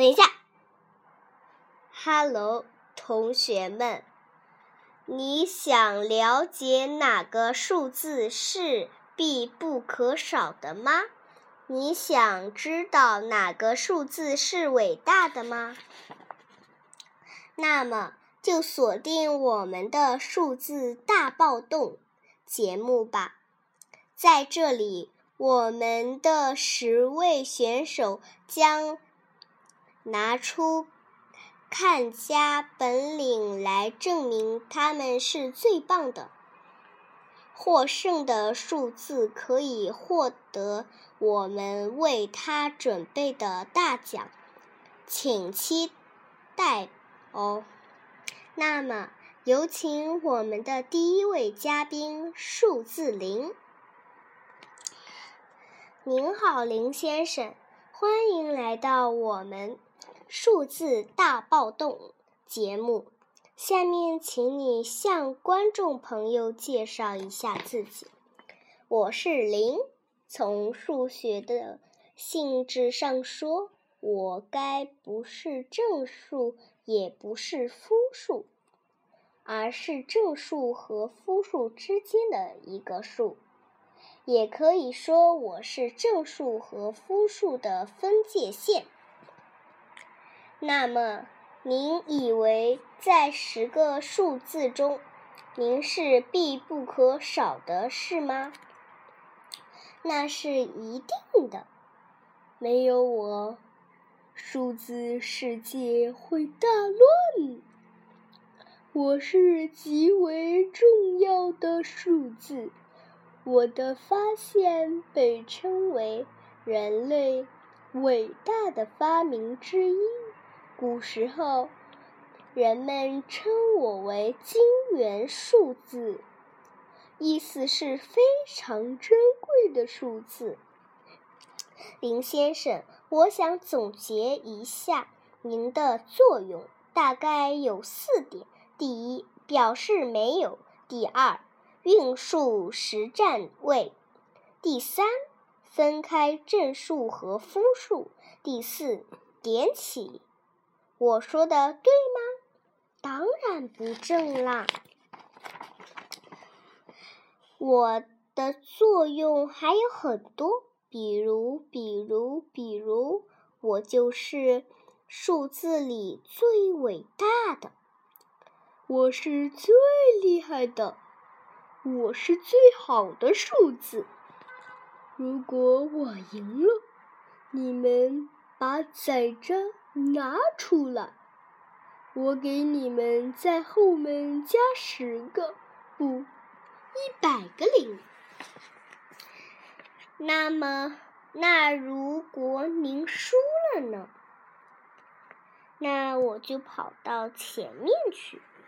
等一下，Hello，同学们，你想了解哪个数字是必不可少的吗？你想知道哪个数字是伟大的吗？那么就锁定我们的数字大暴动节目吧，在这里。我们的十位选手将拿出看家本领来证明他们是最棒的。获胜的数字可以获得我们为他准备的大奖，请期待哦。那么，有请我们的第一位嘉宾，数字零。您好，林先生，欢迎来到我们数字大暴动节目。下面，请你向观众朋友介绍一下自己。我是零，从数学的性质上说，我该不是正数，也不是负数，而是正数和负数之间的一个数。也可以说我是正数和负数的分界线。那么，您以为在十个数字中，您是必不可少的，是吗？那是一定的。没有我，数字世界会大乱。我是极为重要的数字。我的发现被称为人类伟大的发明之一。古时候，人们称我为“金元数字”，意思是非常珍贵的数字。林先生，我想总结一下您的作用，大概有四点：第一，表示没有；第二，运数实占位，第三，分开正数和负数，第四，点起。我说的对吗？当然不正啦。我的作用还有很多，比如，比如，比如，我就是数字里最伟大的，我是最厉害的。我是最好的数字。如果我赢了，你们把载章拿出来，我给你们在后门加十个，不，一百个零。那么，那如果您输了呢？那我就跑到前面去。